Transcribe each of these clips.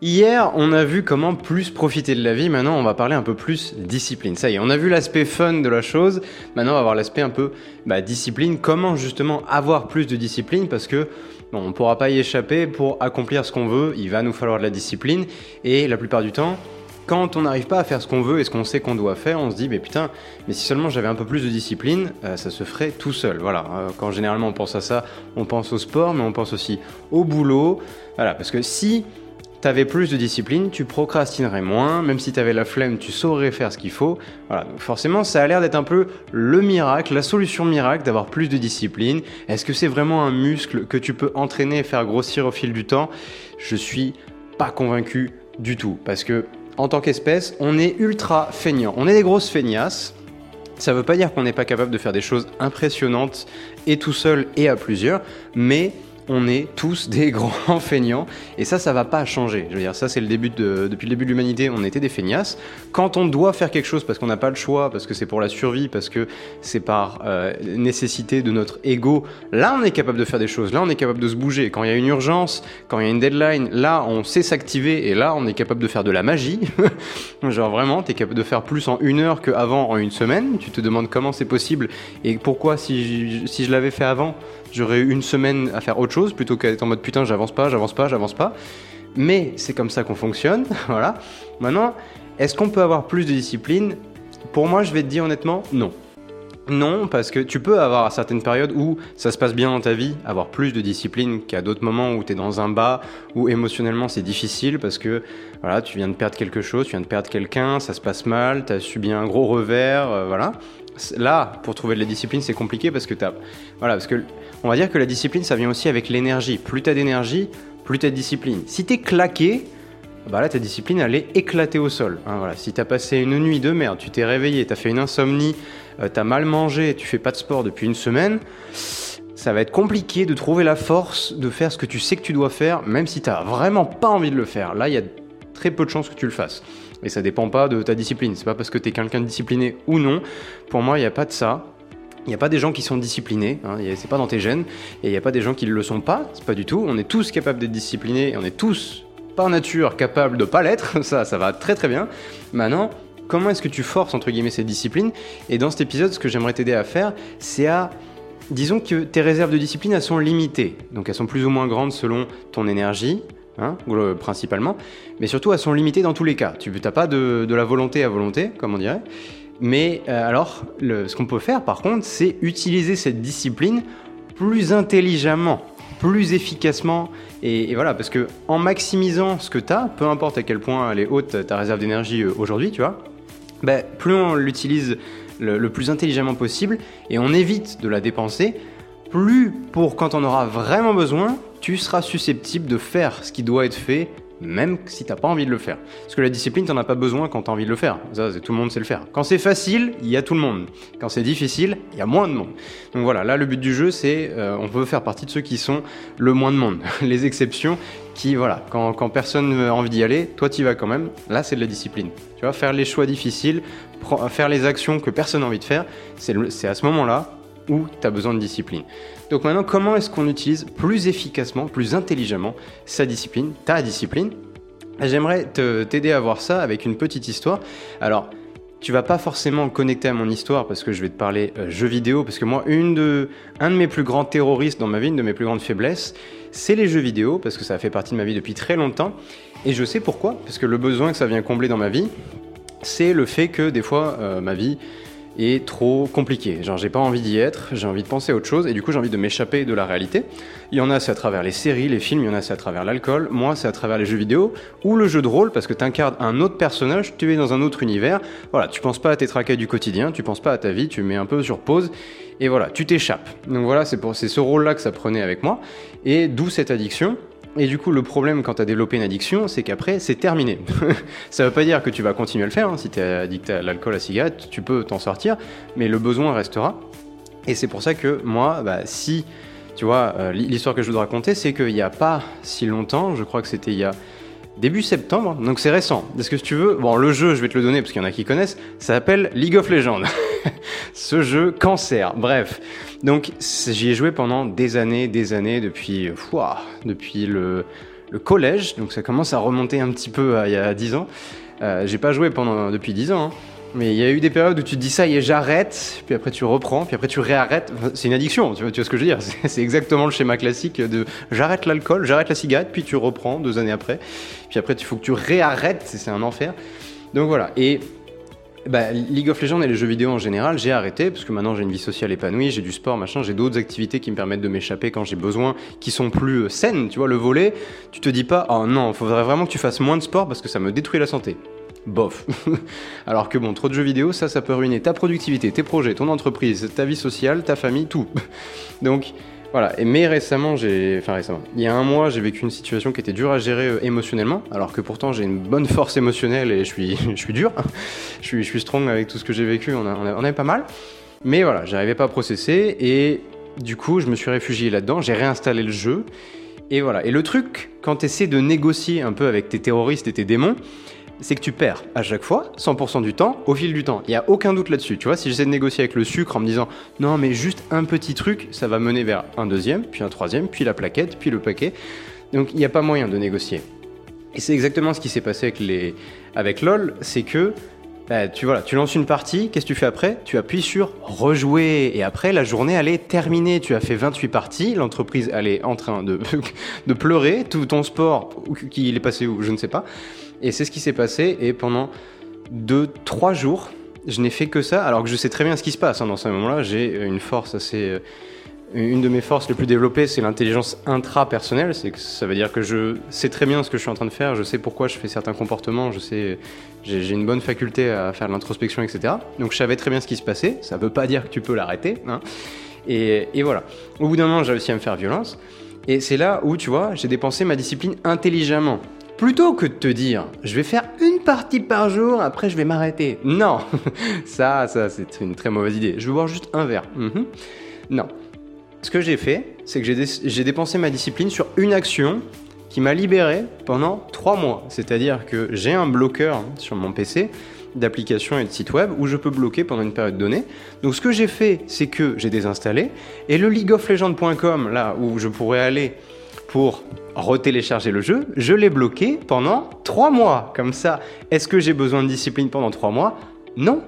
Hier, on a vu comment plus profiter de la vie. Maintenant, on va parler un peu plus discipline. Ça y est, on a vu l'aspect fun de la chose. Maintenant, on va voir l'aspect un peu bah, discipline. Comment justement avoir plus de discipline Parce que on ne pourra pas y échapper. Pour accomplir ce qu'on veut, il va nous falloir de la discipline. Et la plupart du temps, quand on n'arrive pas à faire ce qu'on veut et ce qu'on sait qu'on doit faire, on se dit, mais putain, mais si seulement j'avais un peu plus de discipline, euh, ça se ferait tout seul. Voilà. Euh, quand généralement on pense à ça, on pense au sport, mais on pense aussi au boulot. Voilà. Parce que si t'avais plus de discipline, tu procrastinerais moins, même si t'avais la flemme, tu saurais faire ce qu'il faut. Voilà, forcément, ça a l'air d'être un peu le miracle, la solution miracle d'avoir plus de discipline. Est-ce que c'est vraiment un muscle que tu peux entraîner et faire grossir au fil du temps? Je suis pas convaincu du tout, parce que en tant qu'espèce, on est ultra feignant. On est des grosses feignasses. Ça veut pas dire qu'on n'est pas capable de faire des choses impressionnantes et tout seul et à plusieurs, mais on est tous des grands feignants et ça ça va pas changer. Je veux dire ça c'est le début de, depuis le début de l'humanité, on était des feignasses. Quand on doit faire quelque chose parce qu'on n'a pas le choix, parce que c'est pour la survie, parce que c'est par euh, nécessité de notre ego, là on est capable de faire des choses, là on est capable de se bouger. Quand il y a une urgence, quand il y a une deadline, là on sait s'activer et là on est capable de faire de la magie. Genre vraiment, tu es capable de faire plus en une heure qu'avant en une semaine. Tu te demandes comment c'est possible et pourquoi si si je l'avais fait avant J'aurais eu une semaine à faire autre chose plutôt qu'à être en mode putain, j'avance pas, j'avance pas, j'avance pas. Mais c'est comme ça qu'on fonctionne, voilà. Maintenant, est-ce qu'on peut avoir plus de discipline? Pour moi, je vais te dire honnêtement, non. Non, parce que tu peux avoir à certaines périodes où ça se passe bien dans ta vie, avoir plus de discipline qu'à d'autres moments où tu es dans un bas, où émotionnellement c'est difficile parce que voilà, tu viens de perdre quelque chose, tu viens de perdre quelqu'un, ça se passe mal, tu as subi un gros revers, euh, voilà. Là, pour trouver de la discipline, c'est compliqué parce que tu as voilà, parce que on va dire que la discipline, ça vient aussi avec l'énergie. Plus tu as d'énergie, plus tu as de discipline. Si tu es claqué, bah là, ta discipline, elle est éclatée au sol. Hein, voilà. Si passé une nuit de merde, tu t'es réveillé, tu as fait une insomnie, euh, tu as mal mangé, tu fais pas de sport depuis une semaine, ça va être compliqué de trouver la force de faire ce que tu sais que tu dois faire, même si tu vraiment pas envie de le faire. Là, il y a très peu de chances que tu le fasses. Et ça dépend pas de ta discipline. C'est pas parce que tu es quelqu'un de discipliné ou non. Pour moi, il n'y a pas de ça. Il n'y a pas des gens qui sont disciplinés, hein, c'est pas dans tes gènes, et il n'y a pas des gens qui ne le sont pas, c'est pas du tout. On est tous capables d'être disciplinés, et on est tous, par nature, capables de pas l'être, ça, ça va très très bien. Maintenant, comment est-ce que tu forces, entre guillemets, cette discipline Et dans cet épisode, ce que j'aimerais t'aider à faire, c'est à... Disons que tes réserves de discipline, elles sont limitées, donc elles sont plus ou moins grandes selon ton énergie, Hein, principalement, mais surtout elles sont limitées dans tous les cas. Tu n'as pas de, la volonté à volonté, comme on dirait. Mais euh, alors, ce qu'on peut faire par contre, c'est utiliser cette discipline plus intelligemment, plus efficacement. Et, voilà, parce que en maximisant ce que tu as, peu importe à quel point elle est haute ta réserve d'énergie euh, aujourd'hui, tu vois, ben, plus on l'utilise le, plus intelligemment possible et on évite de la dépenser, plus pour quand on aura vraiment besoin, tu seras susceptible de faire ce qui doit être fait même si t'as pas envie de le faire. Parce que la discipline, t'en as pas besoin quand t'as envie de le faire. Ça, tout le monde sait le faire. Quand c'est facile, il y a tout le monde. Quand c'est difficile, il y a moins de monde. Donc voilà, là le but du jeu, c'est euh, on peut faire partie de ceux qui sont le moins de monde. Les exceptions qui, voilà, quand, personne n'a envie d'y aller, toi y vas quand même. Là, c'est de la discipline. Tu vois, faire les choix difficiles, faire les actions que personne n'a envie de faire, c'est à ce moment-là où tu as besoin de discipline. Donc maintenant, comment est-ce qu'on utilise plus efficacement, plus intelligemment sa discipline, ta discipline? J'aimerais t'aider à voir ça avec une petite histoire. Alors, tu vas pas forcément connecter à mon histoire parce que je vais te parler euh, jeux vidéo, parce que moi, une de, un de mes plus grands terroristes dans ma vie, une de mes plus grandes faiblesses, c'est les jeux vidéo, parce que ça fait partie de ma vie depuis très longtemps. Et je sais pourquoi, parce que le besoin que ça vient combler dans ma vie, c'est le fait que des fois, euh, ma vie, est trop compliqué. Genre, j'ai pas envie d'y être, j'ai envie de penser à autre chose, et du coup, j'ai envie de m'échapper de la réalité. Il y en a, c'est à travers les séries, les films, il y en a, c'est à travers l'alcool. Moi, c'est à travers les jeux vidéo ou le jeu de rôle, parce que tu incarnes un autre personnage, tu es dans un autre univers. Voilà, tu penses pas à tes tracas du quotidien, tu penses pas à ta vie, tu mets un peu sur pause, et voilà, tu t'échappes. Donc voilà, c'est ce rôle-là que ça prenait avec moi, et d'où cette addiction? Et du coup, le problème quand tu as développé une addiction, c'est qu'après, c'est terminé. ça veut pas dire que tu vas continuer à le faire. Hein. Si tu es addict à l'alcool, à la cigarette, tu peux t'en sortir, mais le besoin restera. Et c'est pour ça que moi, bah, si, tu vois, euh, l'histoire que je voudrais raconter, c'est qu'il n'y a pas si longtemps, je crois que c'était il y a début septembre, donc c'est récent. Est-ce que tu veux Bon, le jeu, je vais te le donner parce qu'il y en a qui connaissent, ça s'appelle League of Legends. Ce jeu cancer. Bref, donc j'y ai joué pendant des années, des années, depuis, depuis le, collège, donc ça commence à remonter un petit peu à, il y a 10 ans. Euh, j'ai pas joué pendant depuis 10 ans, hein. mais il y a eu des périodes où tu te dis ça y est, j'arrête, puis après tu reprends, puis après tu réarrêtes. c'est une addiction, tu vois, tu vois, ce que je veux dire C'est exactement le schéma classique de j'arrête l'alcool, j'arrête la cigarette, puis tu reprends deux années après, puis après il faut que tu réarrêtes, c'est un enfer. Donc voilà, et bah, League of Legends et les jeux vidéo en général, j'ai arrêté parce que maintenant j'ai une vie sociale épanouie, j'ai du sport, machin, j'ai d'autres activités qui me permettent de m'échapper quand j'ai besoin, qui sont plus euh, saines. Tu vois, le volet, tu te dis pas, oh non, faudrait vraiment que tu fasses moins de sport parce que ça me détruit la santé. Bof. Alors que bon, trop de jeux vidéo, ça, ça peut ruiner ta productivité, tes projets, ton entreprise, ta vie sociale, ta famille, tout. Donc, voilà, mais récemment, j'ai. Enfin, récemment. Il y a un mois, j'ai vécu une situation qui était dure à gérer euh, émotionnellement, alors que pourtant j'ai une bonne force émotionnelle et je suis, je suis dur. je, suis, je suis strong avec tout ce que j'ai vécu, on, a, on, pas mal. Mais voilà, j'arrivais pas à processer et du coup, je me suis réfugié là-dedans, j'ai réinstallé le jeu. Et voilà. Et le truc, quand tu essaies de négocier un peu avec tes terroristes et tes démons, c'est que tu perds à chaque fois, 100% du temps, au fil du temps. Il n'y a aucun doute là-dessus. Tu vois, si j'essaie de négocier avec le sucre en me disant non, mais juste un petit truc, ça va mener vers un deuxième, puis un troisième, puis la plaquette, puis le paquet. Donc il n'y a pas moyen de négocier. Et c'est exactement ce qui s'est passé avec, les... avec LOL, c'est que bah, tu, voilà, tu lances une partie, qu'est-ce que tu fais après? Tu appuies sur rejouer, et après la journée elle est terminée. Tu as fait 28 parties, l'entreprise elle est en train de, de pleurer, tout ton sport, qui est passé où, je ne sais pas. Et c'est ce qui s'est passé. Et pendant 2-3 jours, je n'ai fait que ça, alors que je sais très bien ce qui se passe. Hein, dans ce moment-là, j'ai une force assez. Euh, une de mes forces les plus développées, c'est l'intelligence intra-personnelle. C'est que ça veut dire que je sais très bien ce que je suis en train de faire, je sais pourquoi je fais certains comportements, je sais, j'ai une bonne faculté à faire l'introspection, etc. Donc je savais très bien ce qui se passait. Ça ne veut pas dire que tu peux l'arrêter. Hein. Et, et, voilà. Au bout d'un moment, j'ai réussi à me faire violence. Et c'est là où, tu vois, j'ai dépensé ma discipline intelligemment. Plutôt que de te dire, je vais faire une partie par jour, après je vais m'arrêter. Non, ça, ça, c'est une très mauvaise idée. Je vais boire juste un verre. Mhm. Non. Ce que j'ai fait, c'est que j'ai dépensé ma discipline sur une action qui m'a libéré pendant trois mois. C'est-à-dire que j'ai un bloqueur sur mon PC d'applications et de sites web où je peux bloquer pendant une période donnée. Donc ce que j'ai fait, c'est que j'ai désinstallé et le leagueoflegends.com là où je pourrais aller pour retélécharger le jeu, je l'ai bloqué pendant 3 mois. Comme ça, est-ce que j'ai besoin de discipline pendant 3 mois? Non.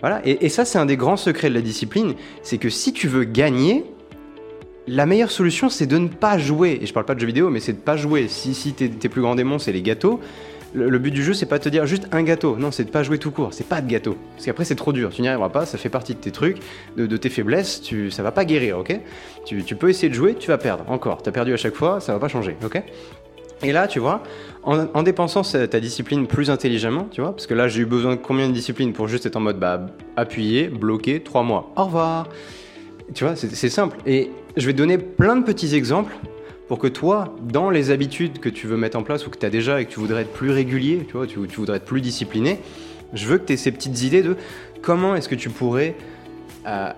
Voilà, et, ça c'est un des grands secrets de la discipline, c'est que si tu veux gagner, la meilleure solution c'est de ne pas jouer. Et je parle pas de jeux vidéo, mais c'est de pas jouer. Si, tes plus grands démons c'est les gâteaux, le, but du jeu, c'est pas de te dire juste un gâteau. Non, c'est de pas jouer tout court. C'est pas de gâteau. Parce qu'après, c'est trop dur. Tu n'y arriveras pas. Ça fait partie de tes trucs, de, tes faiblesses. Tu, ça va pas guérir, ok? Tu, peux essayer de jouer, tu vas perdre. Encore. Tu as perdu à chaque fois, ça va pas changer, ok? Et là, tu vois, en, dépensant ta discipline plus intelligemment, tu vois, parce que là, j'ai eu besoin de combien de discipline pour juste être en mode bah, appuyer, bloquer, trois mois. Au revoir. Tu vois, c'est simple. Et je vais donner plein de petits exemples pour que toi, dans les habitudes que tu veux mettre en place ou que tu as déjà et que tu voudrais être plus régulier, tu vois, tu, voudrais être plus discipliné, je veux que tu aies ces petites idées de comment est-ce que tu pourrais euh,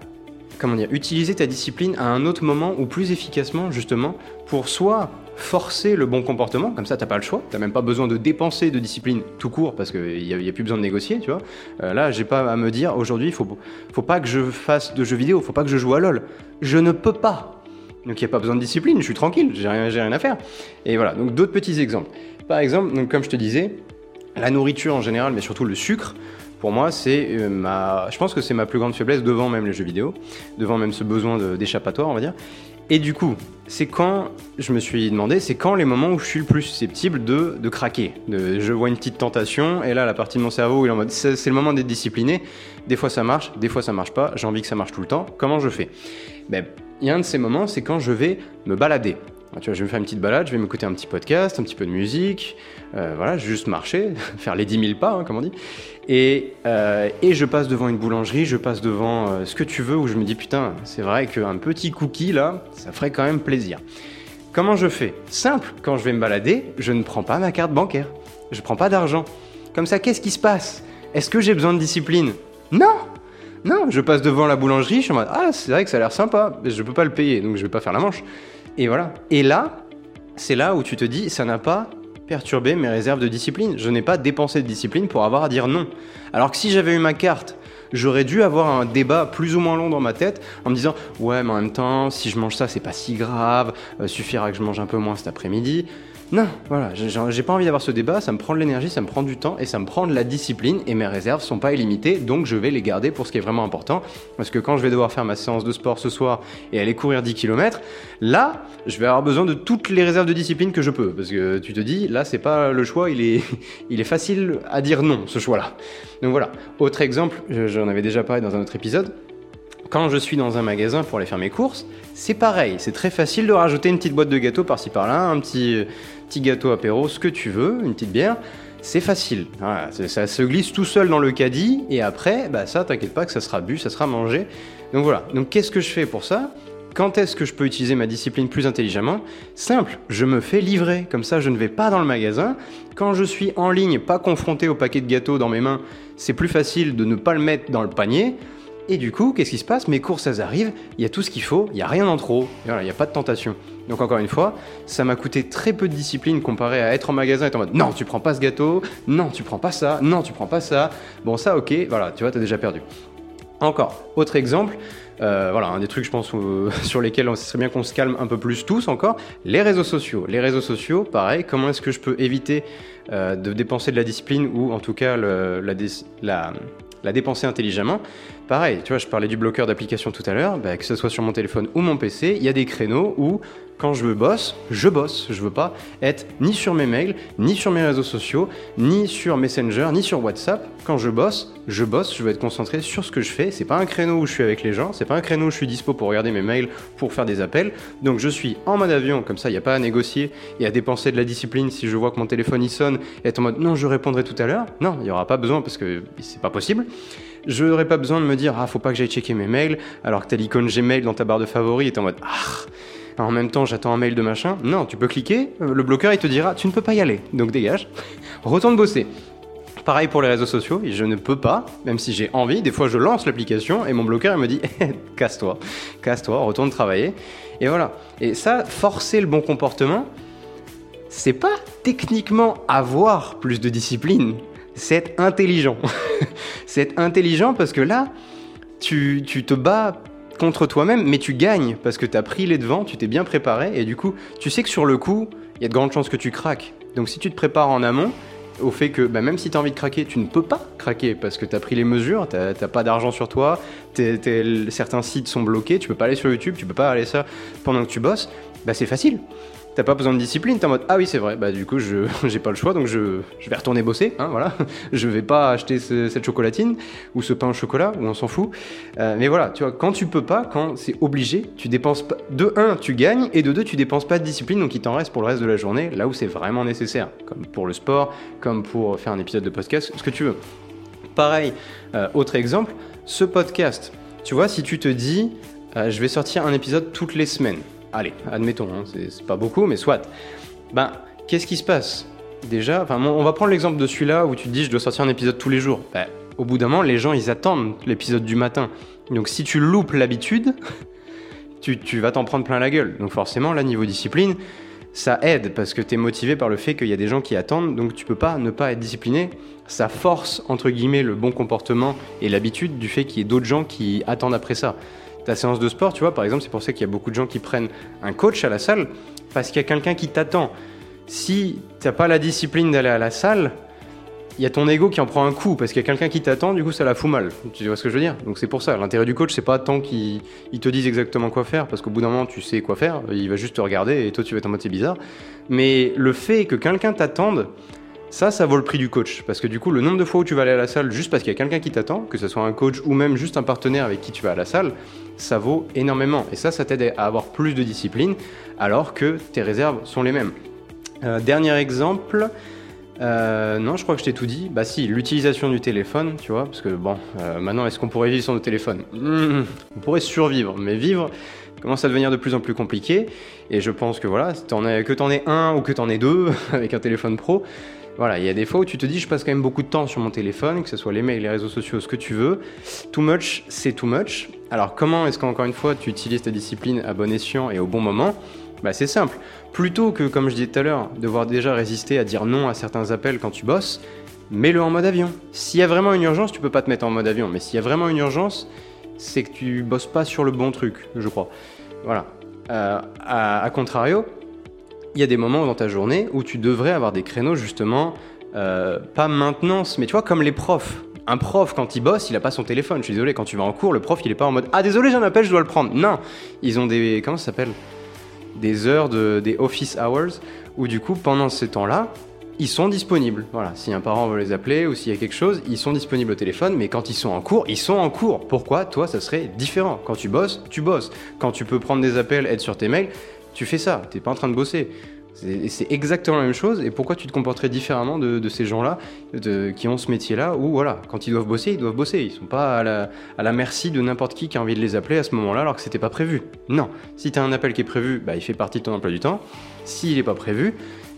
comment dire, utiliser ta discipline à un autre moment ou plus efficacement justement pour soit forcer le bon comportement, comme ça t'as pas le choix, t'as même pas besoin de dépenser de discipline tout court parce qu'il n'y a, plus besoin de négocier, tu vois. Euh, là, j'ai pas à me dire aujourd'hui, il faut, faut pas que je fasse de jeux vidéo, faut pas que je joue à LoL. Je ne peux pas. Donc il n'y a pas besoin de discipline, je suis tranquille, j'ai rien, rien à faire. Et voilà, donc d'autres petits exemples. Par exemple, donc comme je te disais, la nourriture en général, mais surtout le sucre, pour moi, c'est euh, ma, je pense que c'est ma plus grande faiblesse devant même les jeux vidéo, devant même ce besoin d'échappatoire, on va dire. Et du coup, c'est quand, je me suis demandé, c'est quand les moments où je suis le plus susceptible de, de craquer. Je vois une petite tentation, et là, la partie de mon cerveau, est en mode, c'est le moment d'être discipliné. Des fois, ça marche, des fois, ça marche pas. J'ai envie que ça marche tout le temps. Comment je fais? Ben, a un de ces moments, c'est quand je vais me balader. Tu vois, je vais me faire une petite balade, je vais m'écouter un petit podcast, un petit peu de musique, euh, voilà, juste marcher, faire les 10 000 pas, hein, comme on dit. Et, euh, et, je passe devant une boulangerie, je passe devant euh, ce que tu veux, où je me dis putain, c'est vrai qu'un petit cookie là, ça ferait quand même plaisir. Comment je fais? Simple, quand je vais me balader, je ne prends pas ma carte bancaire, je prends pas d'argent. Comme ça, qu'est-ce qui se passe? Est-ce que j'ai besoin de discipline? Non non, je passe devant la boulangerie, je suis en Ah, c'est vrai que ça a l'air sympa, mais je peux pas le payer, donc je vais pas faire la manche. Et voilà. Et là, c'est là où tu te dis Ça n'a pas perturbé mes réserves de discipline. Je n'ai pas dépensé de discipline pour avoir à dire non. Alors que si j'avais eu ma carte, j'aurais dû avoir un débat plus ou moins long dans ma tête en me disant Ouais, mais en même temps, si je mange ça, c'est pas si grave, euh, suffira que je mange un peu moins cet après-midi. Non, voilà, j'ai pas envie d'avoir ce débat, ça me prend de l'énergie, ça me prend du temps et ça me prend de la discipline et mes réserves sont pas illimitées, donc je vais les garder pour ce qui est vraiment important. Parce que quand je vais devoir faire ma séance de sport ce soir et aller courir 10 km, là, je vais avoir besoin de toutes les réserves de discipline que je peux. Parce que tu te dis, là, c'est pas le choix, il est, il est facile à dire non, ce choix-là. Donc voilà. Autre exemple, j'en avais déjà parlé dans un autre épisode, quand je suis dans un magasin pour aller faire mes courses, c'est pareil, c'est très facile de rajouter une petite boîte de gâteaux par-ci par-là, un petit, petit gâteau apéro, ce que tu veux, une petite bière. C'est facile, ça se glisse tout seul dans le caddie et après, bah ça, t'inquiète pas que ça sera bu, ça sera mangé. Donc voilà, donc qu'est-ce que je fais pour ça? Quand est-ce que je peux utiliser ma discipline plus intelligemment? Simple, je me fais livrer, comme ça je ne vais pas dans le magasin. Quand je suis en ligne, pas confronté au paquet de gâteaux dans mes mains, c'est plus facile de ne pas le mettre dans le panier. Et du coup, qu'est-ce qui se passe? Mes courses, elles arrivent, il y a tout ce qu'il faut, il n'y a rien en trop, il n'y a pas de tentation. Donc encore une fois, ça m'a coûté très peu de discipline comparé à être en magasin et être en mode non, tu prends pas ce gâteau, non, tu prends pas ça, non, tu prends pas ça. Bon, ça, ok, voilà, tu vois, t'as déjà perdu. Encore, autre exemple, euh, voilà, un des trucs, je pense, sur lesquels ce serait bien qu'on se calme un peu plus tous encore, les réseaux sociaux. Les réseaux sociaux, pareil, comment est-ce que je peux éviter euh, de dépenser de la discipline ou en tout cas la dépenser intelligemment? Pareil, tu vois, je parlais du bloqueur d'application tout à l'heure, bah, que ce soit sur mon téléphone ou mon PC, il y a des créneaux où quand je bosse, je bosse. Je veux pas être ni sur mes mails, ni sur mes réseaux sociaux, ni sur Messenger, ni sur WhatsApp. Quand je bosse, je bosse, je veux être concentré sur ce que je fais. C'est pas un créneau où je suis avec les gens, c'est pas un créneau où je suis dispo pour regarder mes mails, pour faire des appels. Donc je suis en mode avion, comme ça il n'y a pas à négocier et à dépenser de la discipline si je vois que mon téléphone y sonne et être en mode non, je répondrai tout à l'heure. Non, il n'y aura pas besoin parce que c'est pas possible. Je n'aurai pas besoin de me dire ah faut pas que j'aille checker mes mails alors que t'as l'icône Gmail dans ta barre de favoris et t'es en mode ah en même temps j'attends un mail de machin. Non, tu peux cliquer, euh, le bloqueur il te dira tu ne peux pas y aller, donc dégage, retourne bosser. Pareil pour les réseaux sociaux, je ne peux pas, même si j'ai envie, des fois je lance l'application et mon bloqueur il me dit casse-toi, casse-toi, retourne travailler. Et voilà. Et ça, forcer le bon comportement, c'est pas techniquement avoir plus de discipline, c'est intelligent. c'est intelligent parce que là, tu, tu te bats contre toi-même, mais tu gagnes parce que tu as pris les devants, tu t'es bien préparé et du coup, tu sais que sur le coup, il y a de grandes chances que tu craques. Donc si tu te prépares en amont, au fait que bah, même si tu as envie de craquer, tu ne peux pas craquer parce que tu as pris les mesures, tu n'as pas d'argent sur toi, certains sites sont bloqués, tu peux pas aller sur YouTube, tu peux pas aller ça pendant que tu bosses, bah c'est facile t'as pas besoin de discipline, t'es en mode ah oui c'est vrai, bah du coup je j'ai pas le choix donc je, je vais retourner bosser, hein, voilà, je vais pas acheter cette chocolatine ou ce pain au chocolat ou on s'en fout, euh, mais voilà, tu vois quand tu peux pas, quand c'est obligé, tu dépenses pas, de 1 tu gagnes et de 2 tu dépenses pas de discipline donc il t'en reste pour le reste de la journée là où c'est vraiment nécessaire, comme pour le sport, comme pour faire un épisode de podcast, ce que tu veux. Pareil, euh, autre exemple, ce podcast, tu vois si tu te dis euh, je vais sortir un épisode toutes les semaines allez, admettons, hein, c'est pas beaucoup, mais soit. Ben, qu'est-ce qui se passe? Déjà, on va prendre l'exemple de celui-là où tu te dis je dois sortir un épisode tous les jours. Ben, au bout d'un moment, les gens ils attendent l'épisode du matin. Donc si tu loupes l'habitude, tu, tu, vas t'en prendre plein la gueule. Donc forcément, là, niveau discipline, ça aide parce que tu es motivé par le fait qu'il y a des gens qui attendent, donc tu peux pas ne pas être discipliné. Ça force, entre guillemets, le bon comportement et l'habitude du fait qu'il y ait d'autres gens qui attendent après ça ta séance de sport, tu vois, par exemple, c'est pour ça qu'il y a beaucoup de gens qui prennent un coach à la salle, parce qu'il y a quelqu'un qui t'attend. Si tu n'as pas la discipline d'aller à la salle, il y a ton ego qui en prend un coup, parce qu'il y a quelqu'un qui t'attend, du coup ça la fout mal. Tu vois ce que je veux dire? Donc c'est pour ça, l'intérêt du coach, c'est pas tant qu'il te dise exactement quoi faire, parce qu'au bout d'un moment tu sais quoi faire, il va juste te regarder et toi tu vas être en mode c'est bizarre. Mais le fait que quelqu'un t'attende, ça, ça vaut le prix du coach. Parce que du coup, le nombre de fois où tu vas aller à la salle juste parce qu'il y a quelqu'un qui t'attend, que ce soit un coach ou même juste un partenaire avec qui tu vas à la salle, ça vaut énormément. Et ça, ça t'aide à avoir plus de discipline alors que tes réserves sont les mêmes. Euh, dernier exemple. Euh, non, je crois que je t'ai tout dit. Bah si, l'utilisation du téléphone, tu vois, parce que bon, euh, maintenant, est-ce qu'on pourrait vivre sans le téléphone? Mmh, On pourrait survivre, mais vivre commence à devenir de plus en plus compliqué. Et je pense que voilà, que t'en aies un ou que t'en aies deux avec un téléphone pro, voilà, il y a des fois où tu te dis, je passe quand même beaucoup de temps sur mon téléphone, que ce soit les mails, les réseaux sociaux, ce que tu veux. Too much, c'est too much. Alors comment est-ce qu'encore une fois, tu utilises ta discipline à bon escient et au bon moment? Bah, c'est simple. Plutôt que, comme je disais tout à l'heure, devoir déjà résister à dire non à certains appels quand tu bosses, mets-le en mode avion. S'il y a vraiment une urgence, tu peux pas te mettre en mode avion. Mais s'il y a vraiment une urgence, c'est que tu bosses pas sur le bon truc, je crois. Voilà. Euh, à, contrario, il y a des moments dans ta journée où tu devrais avoir des créneaux justement, euh, pas maintenance, mais tu vois, comme les profs. Un prof, quand il bosse, il a pas son téléphone. Je suis désolé, quand tu vas en cours, le prof, il est pas en mode Ah, désolé, j'ai un appel, je dois le prendre. Non, ils ont des. Comment ça s'appelle? Des heures, de, des office hours, où du coup, pendant ces temps-là, ils sont disponibles. Voilà, si un parent veut les appeler ou s'il y a quelque chose, ils sont disponibles au téléphone, mais quand ils sont en cours, ils sont en cours. Pourquoi? Toi, ça serait différent. Quand tu bosses, tu bosses. Quand tu peux prendre des appels, être sur tes mails, tu fais ça. T'es pas en train de bosser. C'est exactement la même chose. Et pourquoi tu te comporterais différemment de, ces gens-là qui ont ce métier-là où, voilà, quand ils doivent bosser, ils doivent bosser. Ils sont pas à la, merci de n'importe qui qui a envie de les appeler à ce moment-là alors que c'était pas prévu. Non. Si tu as un appel qui est prévu, bah, il fait partie de ton emploi du temps. S'il n'est pas prévu,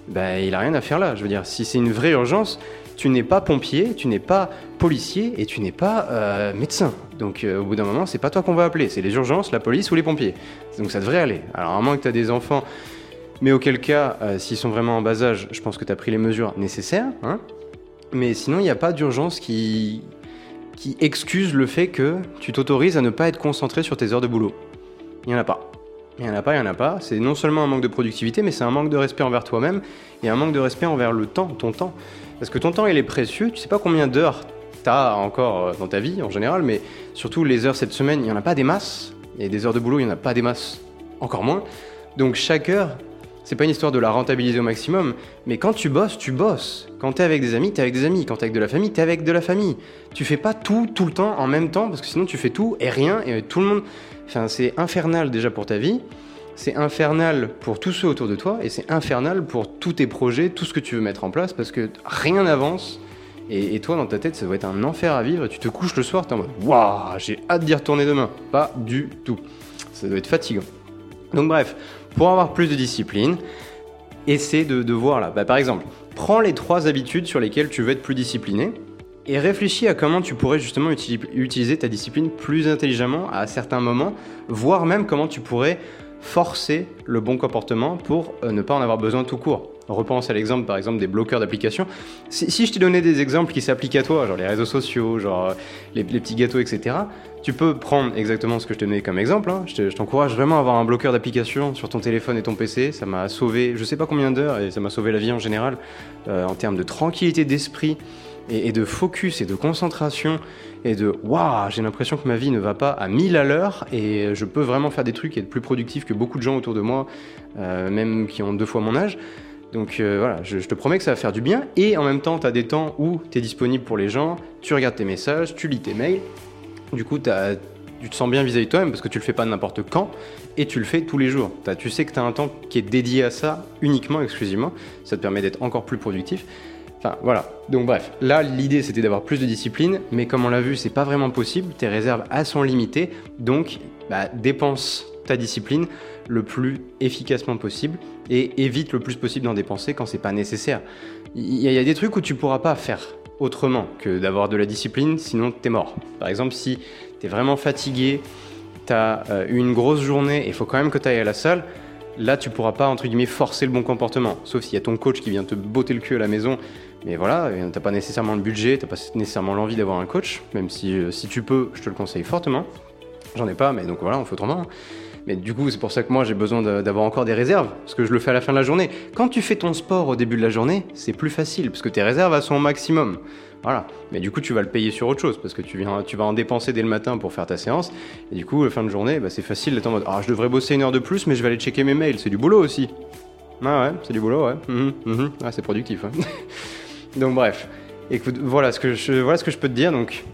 bah, il a rien à faire là. Je veux dire, si c'est une vraie urgence, tu n'es pas pompier, tu n'es pas policier et tu n'es pas euh, médecin. Donc euh, au bout d'un moment, c'est pas toi qu'on va appeler, c'est les urgences, la police ou les pompiers. Donc ça devrait aller. Alors à moins que tu as des enfants mais auquel cas, euh, s'ils sont vraiment en bas âge, je pense que tu as pris les mesures nécessaires. Hein mais sinon, il n'y a pas d'urgence qui, qui excuse le fait que tu t'autorises à ne pas être concentré sur tes heures de boulot. Il n'y en a pas. Il n'y en a pas, il n'y en a pas. C'est non seulement un manque de productivité, mais c'est un manque de respect envers toi-même et un manque de respect envers le temps, ton temps. Parce que ton temps, il est précieux. Tu sais pas combien d'heures tu as encore euh, dans ta vie en général, mais surtout les heures cette semaine, il n'y en a pas des masses. Et des heures de boulot, il n'y en a pas des masses, encore moins. Donc chaque heure, c'est pas une histoire de la rentabiliser au maximum, mais quand tu bosses, tu bosses. Quand t'es avec des amis, t'es avec des amis. Quand t'es avec de la famille, t'es avec de la famille. Tu fais pas tout, tout le temps, en même temps, parce que sinon tu fais tout et rien, et tout le monde. Enfin, c'est infernal déjà pour ta vie, c'est infernal pour tous ceux autour de toi, et c'est infernal pour tous tes projets, tout ce que tu veux mettre en place, parce que rien n'avance. Et, toi, dans ta tête, ça doit être un enfer à vivre. Tu te couches le soir, t'es en mode Waouh, j'ai hâte d'y retourner demain. Pas du tout. Ça doit être fatigant. Donc, bref, pour avoir plus de discipline, essaie de, voir là. Bah, par exemple, prends les trois habitudes sur lesquelles tu veux être plus discipliné et réfléchis à comment tu pourrais justement utiliser ta discipline plus intelligemment à certains moments, voire même comment tu pourrais forcer le bon comportement pour euh, ne pas en avoir besoin tout court. repense à l'exemple par exemple des bloqueurs d'applications. Si, je t'ai donné des exemples qui s'appliquent à toi, genre les réseaux sociaux, genre euh, les, petits gâteaux, etc., tu peux prendre exactement ce que je t'ai donné comme exemple. Hein. Je t'encourage vraiment à avoir un bloqueur d'application sur ton téléphone et ton PC. Ça m'a sauvé je sais pas combien d'heures et ça m'a sauvé la vie en général euh, en termes de tranquillité d'esprit et, de focus et de concentration et de waouh, j'ai l'impression que ma vie ne va pas à 1000 à l'heure et je peux vraiment faire des trucs et être plus productif que beaucoup de gens autour de moi, euh, même qui ont deux fois mon âge. Donc euh, voilà, je, te promets que ça va faire du bien et en même temps, tu as des temps où tu es disponible pour les gens, tu regardes tes messages, tu lis tes mails. Du coup, tu te sens bien vis-à-vis de toi-même parce que tu le fais pas n'importe quand et tu le fais tous les jours. tu sais que tu as un temps qui est dédié à ça uniquement, exclusivement. Ça te permet d'être encore plus productif. Enfin voilà. Donc bref, là l'idée c'était d'avoir plus de discipline, mais comme on l'a vu, c'est pas vraiment possible. Tes réserves elles sont limitées, donc bah, dépense ta discipline le plus efficacement possible et évite le plus possible d'en dépenser quand c'est pas nécessaire. Il y, a des trucs où tu pourras pas faire autrement que d'avoir de la discipline, sinon t'es mort. Par exemple, si t'es vraiment fatigué, t'as eu euh, une grosse journée et il faut quand même que tu ailles à la salle, là tu pourras pas entre guillemets forcer le bon comportement. Sauf s'il y a ton coach qui vient te botter le cul à la maison mais voilà, t'as pas nécessairement le budget, t'as pas nécessairement l'envie d'avoir un coach, même si, euh, si tu peux, je te le conseille fortement. J'en ai pas, mais donc voilà, on fait autrement. Mais du coup, c'est pour ça que moi j'ai besoin d'avoir encore des réserves, parce que je le fais à la fin de la journée. Quand tu fais ton sport au début de la journée, c'est plus facile, parce que tes réserves sont au maximum. Voilà. Mais du coup, tu vas le payer sur autre chose, parce que tu, viens, tu vas en dépenser dès le matin pour faire ta séance. Et du coup, la fin de journée, bah, c'est facile d'être en mode Ah, je devrais bosser une heure de plus, mais je vais aller checker mes mails. C'est du boulot aussi. Ah ouais, c'est du boulot, ouais. Mhm, mhm. Ah, c'est productif. Donc bref, écoute, voilà ce que je, voilà ce que je peux te dire. Donc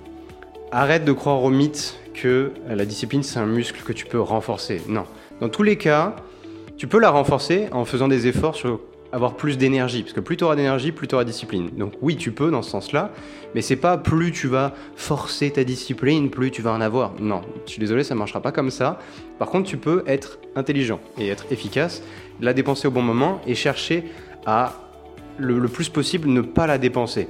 arrête de croire au mythe que la discipline c'est un muscle que tu peux renforcer. Non. Dans tous les cas, tu peux la renforcer en faisant des efforts sur avoir plus d'énergie, parce que plus tu auras d'énergie, plus tu auras discipline. Donc oui, tu peux dans ce sens-là, mais c'est pas plus tu vas forcer ta discipline, plus tu vas en avoir. Non, je suis désolé, ça marchera pas comme ça. Par contre, tu peux être intelligent et être efficace, la dépenser au bon moment et chercher à le, plus possible ne pas la dépenser.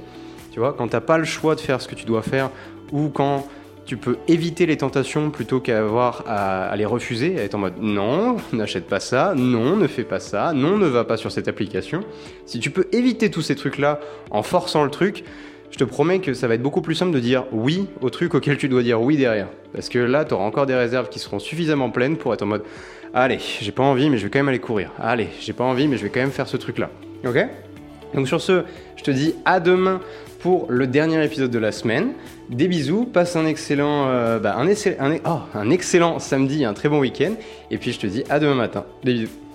Tu vois, quand t'as pas le choix de faire ce que tu dois faire ou quand tu peux éviter les tentations plutôt qu'avoir à, à, les refuser, à être en mode non, n'achète pas ça, non, ne fais pas ça, non, ne va pas sur cette application. Si tu peux éviter tous ces trucs-là en forçant le truc, je te promets que ça va être beaucoup plus simple de dire oui au truc auquel tu dois dire oui derrière. Parce que là, tu auras encore des réserves qui seront suffisamment pleines pour être en mode Allez, j'ai pas envie, mais je vais quand même aller courir. Allez, j'ai pas envie, mais je vais quand même faire ce truc-là. Ok? Donc sur ce, je te dis à demain pour le dernier épisode de la semaine. Des bisous, passe un excellent, euh, bah, oh, un excellent samedi, un très bon week-end. Et puis je te dis à demain matin. Des bisous.